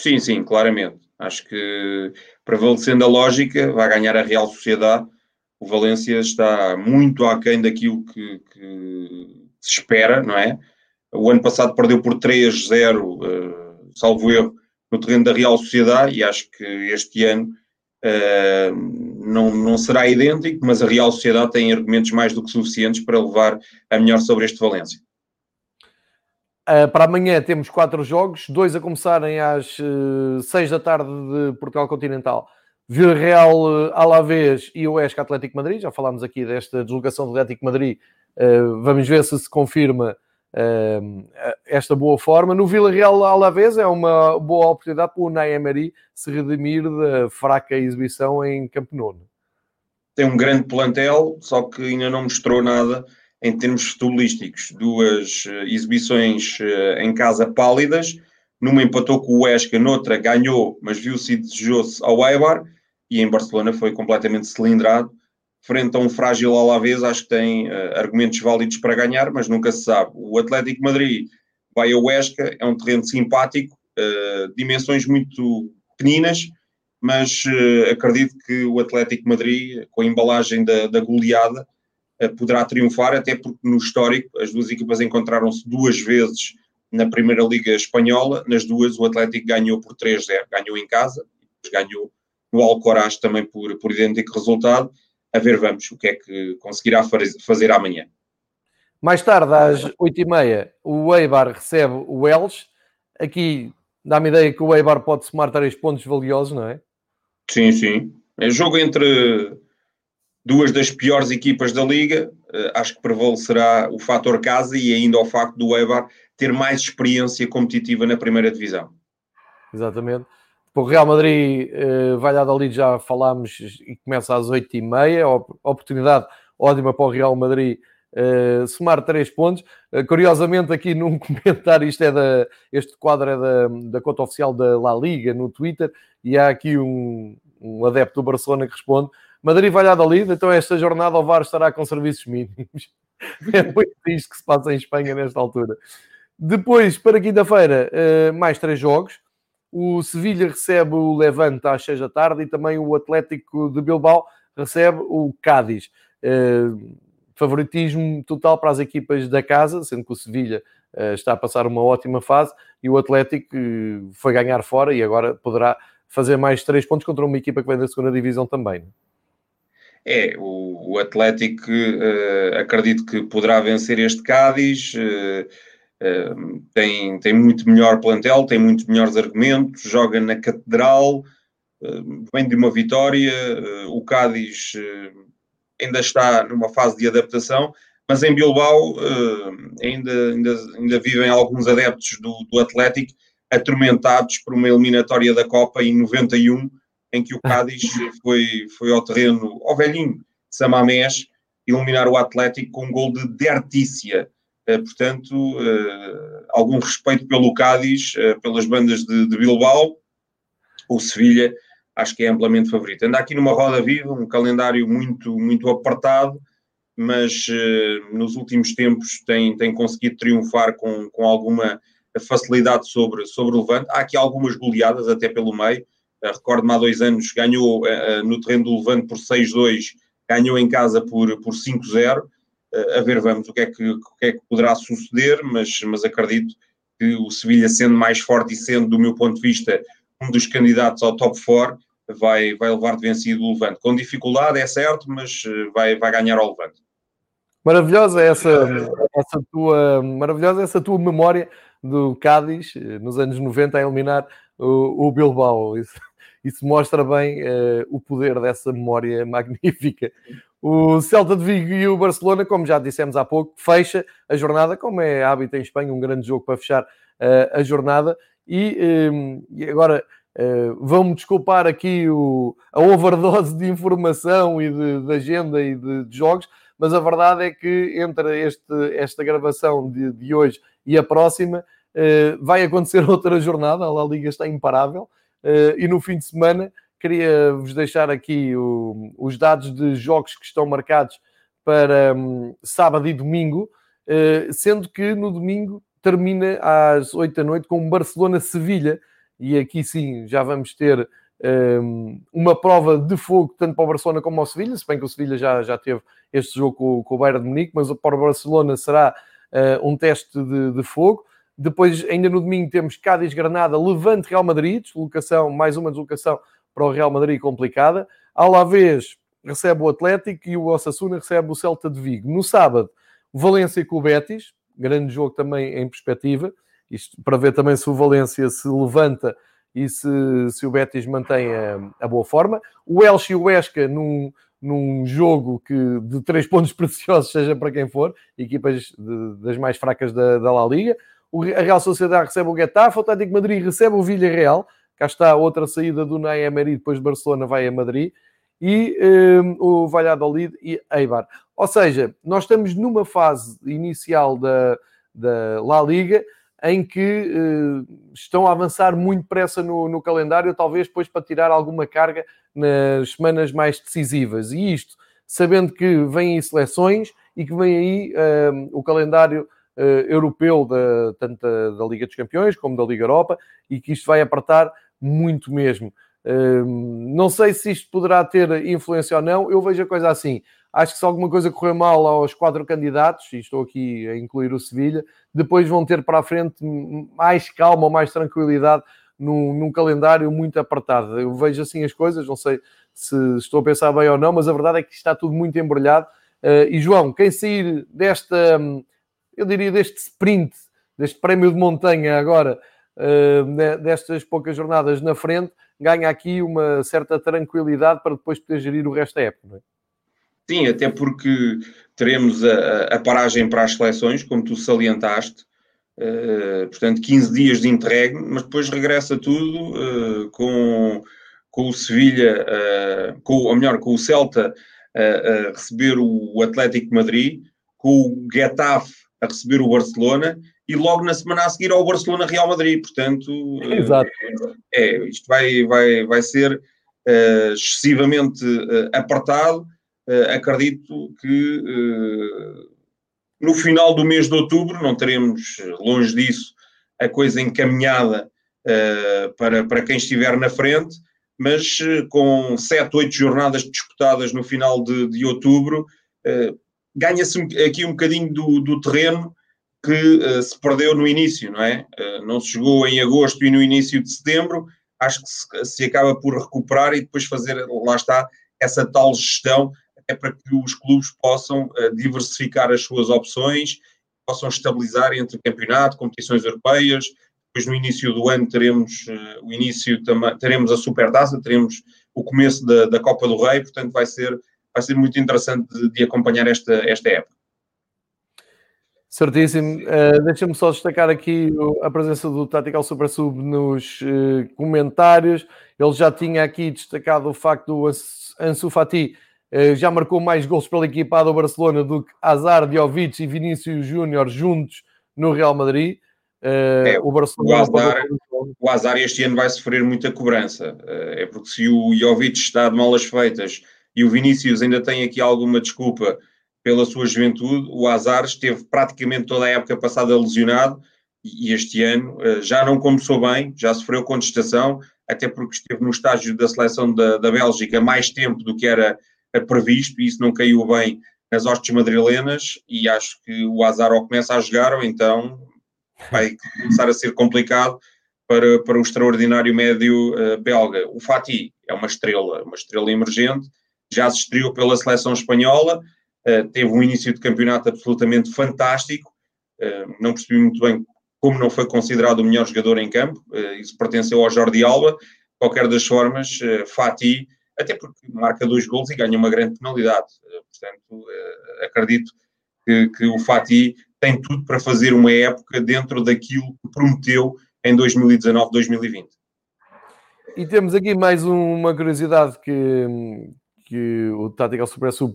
Sim, sim, claramente. Acho que, prevalecendo a lógica, vai ganhar a Real Sociedade. O Valência está muito aquém daquilo que, que se espera, não é? O ano passado perdeu por 3-0, uh, salvo erro, no terreno da Real Sociedade e acho que este ano uh, não, não será idêntico, mas a Real Sociedade tem argumentos mais do que suficientes para levar a melhor sobre este Valência. Uh, para amanhã temos quatro jogos, dois a começarem às uh, seis da tarde de Portugal Continental. Vila Real uh, Alavés e o ESC Atlético Madrid. Já falámos aqui desta deslocação do Atlético Madrid. Uh, vamos ver se se confirma esta boa forma. No Vila Real Alavés é uma boa oportunidade para o Nayamari se redimir da fraca exibição em Campo Nono. Tem um grande plantel, só que ainda não mostrou nada em termos futebolísticos. Duas eh, exibições eh, em casa pálidas, numa empatou com o Huesca, noutra ganhou, mas viu-se e desejou-se ao Eibar, e em Barcelona foi completamente cilindrado frente a um frágil Alavés, acho que tem uh, argumentos válidos para ganhar, mas nunca se sabe. O Atlético Madrid vai ao Huesca, é um terreno simpático, uh, dimensões muito pequeninas, mas uh, acredito que o Atlético Madrid, com a embalagem da, da goleada, poderá triunfar, até porque no histórico as duas equipas encontraram-se duas vezes na Primeira Liga Espanhola, nas duas o Atlético ganhou por 3-0, ganhou em casa, ganhou no Alcoraz também por, por idêntico resultado. A ver, vamos, o que é que conseguirá fazer amanhã. Mais tarde, às 8h30, o Eibar recebe o Elche. Aqui dá-me ideia que o Eibar pode somar três pontos valiosos, não é? Sim, sim. É jogo entre duas das piores equipas da Liga. Eh, acho que prevalecerá o fator casa e ainda o facto do Eibar ter mais experiência competitiva na primeira divisão. Exatamente. O Real Madrid, uh, Valladolid já falámos e começa às 8h30. Oportunidade ótima para o Real Madrid Uh, somar três pontos. Uh, curiosamente, aqui num comentário, isto é da, este quadro é da, da conta oficial da La Liga no Twitter, e há aqui um, um adepto do Barcelona que responde: Madrid Valladolid, então esta jornada ao VAR estará com serviços mínimos. é muito isto que se passa em Espanha nesta altura. Depois, para quinta-feira, uh, mais três jogos. O Sevilha recebe o Levante às seis da tarde e também o Atlético de Bilbao recebe o Cádiz. Uh, favoritismo total para as equipas da casa, sendo que o Sevilha uh, está a passar uma ótima fase e o Atlético foi ganhar fora e agora poderá fazer mais três pontos contra uma equipa que vem da segunda divisão também. É, o, o Atlético uh, acredito que poderá vencer este Cádiz, tem, tem muito melhor plantel, tem muito melhores argumentos, joga na Catedral, vem de uma vitória, o Cádiz ainda está numa fase de adaptação, mas em Bilbao uh, ainda, ainda, ainda vivem alguns adeptos do, do Atlético atormentados por uma eliminatória da Copa em 91, em que o Cádiz foi, foi ao terreno, ao velhinho Samamés, eliminar o Atlético com um gol de Dertícia. Uh, portanto, uh, algum respeito pelo Cádiz, pelas bandas de, de Bilbao, o Sevilha acho que é amplamente favorito. Anda aqui numa roda viva, um calendário muito, muito apertado, mas uh, nos últimos tempos tem, tem conseguido triunfar com, com alguma facilidade sobre, sobre o Levante. Há aqui algumas goleadas até pelo meio. Uh, Recordo-me há dois anos, ganhou uh, no terreno do Levante por 6-2, ganhou em casa por, por 5-0. a ver, vamos, o que, é que, o que é que poderá suceder, mas, mas acredito que o Sevilha, sendo mais forte e sendo, do meu ponto de vista, um dos candidatos ao top 4, vai, vai levar de vencido o Levante. Com dificuldade, é certo, mas eh, vai, vai ganhar ao Levante. Maravilhosa essa, essa tua, maravilhosa essa tua memória do Cádiz eh, nos anos 90 a eliminar o, o Bilbao. Isso, isso mostra bem uh, o poder dessa memória magnífica. O Celta de Vigo e o Barcelona, como já dissemos há pouco, fecha a jornada, como é hábito em Espanha, um grande jogo para fechar uh, a jornada. E, um, e agora Uh, Vão-me desculpar aqui o, a overdose de informação e de, de agenda e de, de, jogos, mas a verdade é que entre este, esta gravação de, de hoje e a próxima uh, vai acontecer outra jornada, a La Liga está imparável, e no fim de semana queria vos deixar aqui o, os dados de jogos que estão marcados para um, sábado e domingo, sendo que no domingo termina às 8 da noite com Barcelona-Sevilha, e aqui sim já vamos ter um, uma prova de fogo tanto para o Barcelona como para o Sevilha, se bem que o Sevilha já, já teve este jogo com, com o Bayern de Munique, mas para o Barcelona será uh, um teste de, de, fogo. Depois, ainda no domingo, temos Cádiz, Granada, Levante, Real Madrid, deslocação, mais uma deslocação para o Real Madrid complicada. Alavés recebe o Atlético e o Osasuna recebe o Celta de Vigo. No sábado, Valência com o Betis, grande jogo também em perspectiva. Isto para ver também se o Valência se levanta e se, se o Betis mantém a, a boa forma. O Elche e o Esca num, num jogo que de três pontos preciosos, seja para quem for, equipas de, das mais fracas da, da La Liga. A Real Sociedade recebe o Getafe, o Atlético Madrid recebe o Villarreal. Cá está outra saída do Ney Emery, depois de Barcelona vai a Madrid. E um, o Valladolid e Eibar. Ou seja, nós estamos numa fase inicial da, da La Liga em que uh, estão a avançar muito pressa no, no, calendário, talvez depois para tirar alguma carga nas semanas mais decisivas. E isto, sabendo que vêm aí seleções e que vem aí uh, o calendário europeu, da, tanto da, da, Liga dos Campeões como da Liga Europa, e que isto vai apertar muito mesmo. não sei se isto poderá ter influência ou não. Eu vejo a coisa assim. Acho que se alguma coisa correr mal aos quatro candidatos, e estou aqui a incluir o Sevilha, depois vão ter para a frente mais calma, mais tranquilidade num, num, calendário muito apertado. Eu vejo assim as coisas, não sei se estou a pensar bem ou não, mas a verdade é que está tudo muito embrulhado. Uh, e João, quem sair desta, eu diria, deste sprint, deste prémio de montanha agora, uh, destas poucas jornadas na frente, ganha aqui uma certa tranquilidade para depois poder gerir o resto da época. É? Sim, até porque teremos a, a, paragem para as seleções, como tu salientaste, uh, portanto, 15 dias de entregue, mas depois regressa tudo uh, com, com o Sevilha, uh, com, ou melhor, com o Celta a receber o Atlético Madrid, com o Getafe a receber o Barcelona e logo na semana a seguir ao Barcelona Real Madrid. Portanto, Exato. É, isto vai, vai, vai ser uh, excessivamente uh, apertado. Acredito que no final do mês de outubro, não teremos longe disso a coisa encaminhada para, para quem estiver na frente, mas com sete, oito jornadas disputadas no final de, de outubro, ganha-se aqui um bocadinho do, do terreno que uh, se perdeu no início, não é? Uh, não se jogou em agosto e no início de setembro, acho que se, se, acaba por recuperar e depois fazer, lá está, essa tal gestão, é para que os clubes possam uh, diversificar as suas opções, possam estabilizar entre campeonato, competições europeias, depois no início do ano teremos o início, teremos a Supertaça, teremos o começo da, da Copa do Rei, portanto vai ser, vai ser muito interessante de, de acompanhar esta, esta época. Certíssimo. Uh, Deixa-me só destacar aqui a presença do Tactical Super Sub nos uh, comentários. Ele já tinha aqui destacado o facto do Ansu Fati uh, já marcou mais gols pela equipa do Barcelona do que Azar, Jovic e Vinícius Júnior juntos no Real Madrid. É, o, Barcelona o, Azar, o Azar este ano vai sofrer muita cobrança. é porque se o Jovic está de malas feitas e o Vinícius ainda tem aqui alguma desculpa pela sua juventude. O Azar esteve praticamente toda a época passada lesionado e este ano eh, já não começou bem, já sofreu contestação, até porque esteve no estágio da seleção da, da Bélgica mais tempo do que era eh, previsto e isso não caiu bem nas hostes madrilenas e acho que o Azar ou começa a jogar ou então vai começar a ser complicado para, para o extraordinário médio uh, belga. O Fati é uma estrela, uma estrela emergente, já se estreou pela seleção espanhola, eh, teve um início de campeonato absolutamente fantástico. Uh, não percebi muito bem como não foi considerado o melhor jogador em campo. Uh, isso pertenceu ao Jordi Alba. Qualquer das formas, Fati, até porque marca dois gols e ganha uma grande penalidade. portanto, acredito que, que o Fati tem tudo para fazer uma época dentro daquilo que prometeu em 2019-2020. E temos aqui mais uma curiosidade que, que o Tactical Super Sub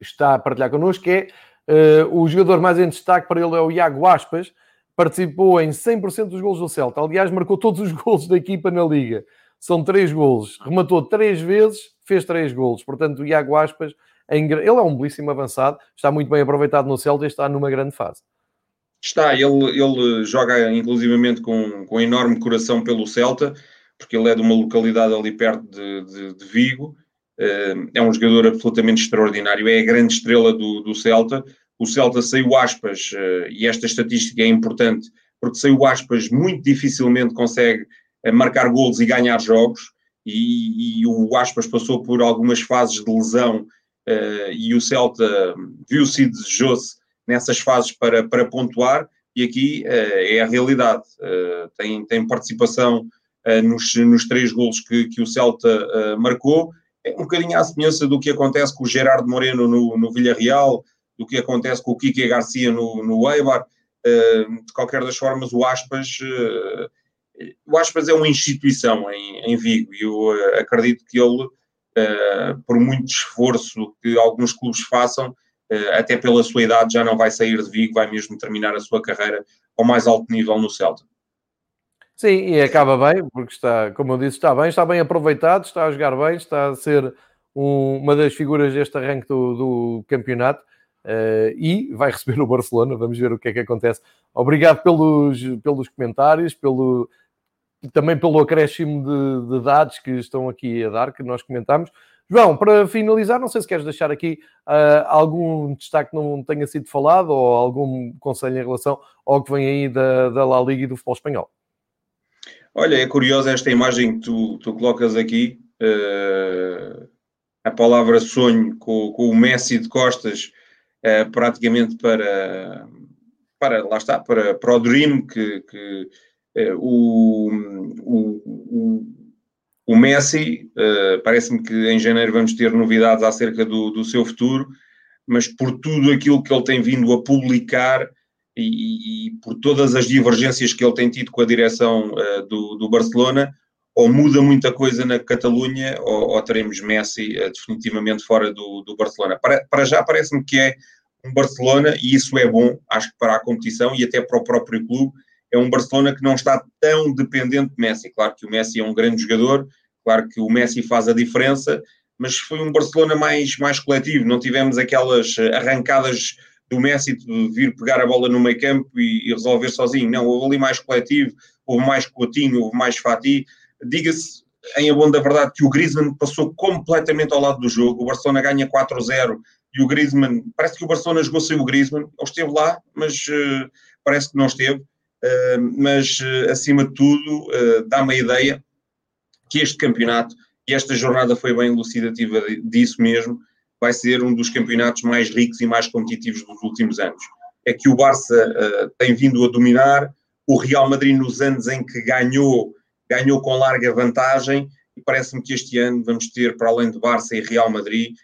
está a partilhar connosco, é uh, o jogador mais em destaque para ele é o Iago Aspas, participou em 100% dos gols do Celta. Aliás, marcou todos os gols da equipa na Liga. São três gols. Rematou três vezes, fez três gols. Portanto, o Iago Aspas, ele é um belíssimo avançado, está muito bem aproveitado no Celta e está numa grande fase. Está, ele, ele joga inclusivamente com, com enorme coração pelo Celta, porque ele é de uma localidade ali perto de, de, de Vigo, é um jogador absolutamente extraordinário, é a grande estrela do, do Celta. O Celta saiu aspas, eh, e esta estatística é importante, porque saiu aspas muito dificilmente consegue eh, marcar golos e ganhar jogos, e, e o aspas passou por algumas fases de lesão, e o Celta viu-se e desejou-se nessas fases para, para pontuar, e aqui é a realidade. tem, tem participação nos, nos três golos que, que o Celta marcou, um bocadinho à semelhança do que acontece com o Gerardo Moreno no, no Villarreal, do que acontece com o Kike Garcia no, no Eibar. De qualquer das formas, o Aspas, uh, o Aspas é uma instituição em, em Vigo e eu uh, acredito que ele, por muito esforço que alguns clubes façam, até pela sua idade, já não vai sair de Vigo, vai mesmo terminar a sua carreira ao mais alto nível no Celta. Sim, e acaba bem, porque está, como eu disse, está bem, está bem aproveitado, está a jogar bem, está a ser um, uma das figuras deste arranque do, do campeonato uh, e vai receber o Barcelona. Vamos ver o que é que acontece. Obrigado pelos, pelos comentários, pelo, também pelo acréscimo de, de, dados que estão aqui a dar, que nós comentamos. João, para finalizar, não sei se queres deixar aqui uh, algum destaque que não tenha sido falado ou algum conselho em relação ao que vem aí da, da La Liga e do futebol espanhol. Olha, é curiosa esta imagem que tu, tu colocas aqui, uh, a palavra sonho com, com, o Messi de costas, uh, praticamente para, para, lá está, para, para o Dream, que, que uh, o, o, o, Messi, parece-me que em janeiro vamos ter novidades acerca do, do seu futuro, mas por tudo aquilo que ele tem vindo a publicar, e, e, por todas as divergências que ele tem tido com a direção uh, do, do, Barcelona, ou muda muita coisa na Catalunha, ou, ou teremos Messi uh, definitivamente fora do, do Barcelona. Para, para já parece-me que é um Barcelona, e isso é bom, acho que para a competição e até para o próprio clube, é um Barcelona que não está tão dependente de Messi. Claro que o Messi é um grande jogador, claro que o Messi faz a diferença, mas foi um Barcelona mais, mais coletivo, não tivemos aquelas eh, arrancadas do Messi de vir pegar a bola no meio campo e, e, resolver sozinho. Não, houve ali mais coletivo, houve mais Coutinho, houve mais Fati. Diga-se, em abono da verdade, que o Griezmann passou completamente ao lado do jogo. O Barcelona ganha 4-0 e o Griezmann, parece que o Barcelona jogou sem o Griezmann. Ele esteve lá, mas uh, parece que não esteve. Uh, mas, uh, acima de tudo, dá-me a ideia que este campeonato e esta jornada foi bem elucidativa disso mesmo, vai ser um dos campeonatos mais ricos e mais competitivos dos últimos anos. É que o Barça uh, tem vindo a dominar, o Real Madrid nos anos em que ganhou, ganhou com larga vantagem, e parece-me que este ano vamos ter, para além de Barça e Real Madrid,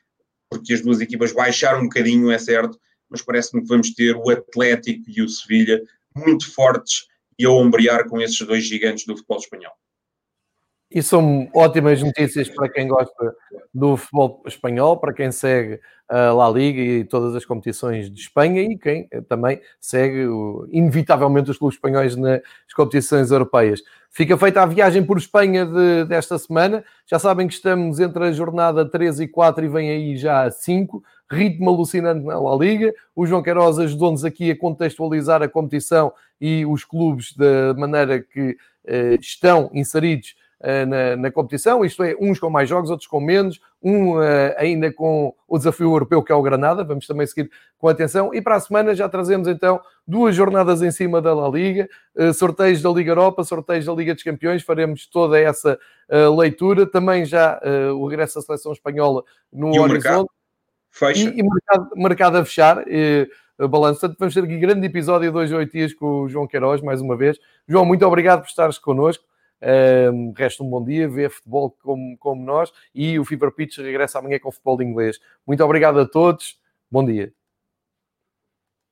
porque as duas equipas baixaram um bocadinho, é certo, mas parece-me que vamos ter o Atlético e o Sevilha muito fortes e a ombrear com esses dois gigantes do futebol espanhol. E são ótimas notícias para quem gosta do futebol espanhol, para quem segue a La Liga e todas as competições de Espanha e quem também segue, inevitavelmente, os clubes espanhóis nas competições europeias. Fica feita a viagem por Espanha de, desta semana. Já sabem que estamos entre a jornada 3 e 4 e vem aí já a 5. Ritmo alucinante na La Liga. O João Queiroz ajudou-nos aqui a contextualizar a competição e os clubes da maneira que eh, estão inseridos eh, na, na, competição, isto é, uns com mais jogos, outros com menos, um uh, ainda com o desafio europeu que é o Granada, vamos também seguir com atenção, e para a semana já trazemos então duas jornadas em cima da La Liga, uh, sorteios da Liga Europa, sorteios da Liga dos Campeões, faremos toda essa uh, leitura, também já o regresso da seleção espanhola no e horizonte. Fecha. E, e mercado, mercado, a fechar, balanço. Portanto, vamos ter aqui grande episódio de hoje, oito dias com o João Queiroz, mais uma vez. João, muito obrigado por estares connosco. Um, resta um bom dia, vê futebol como, como nós e o Fever Pitch regressa amanhã com futebol de inglês. Muito obrigado a todos, bom dia.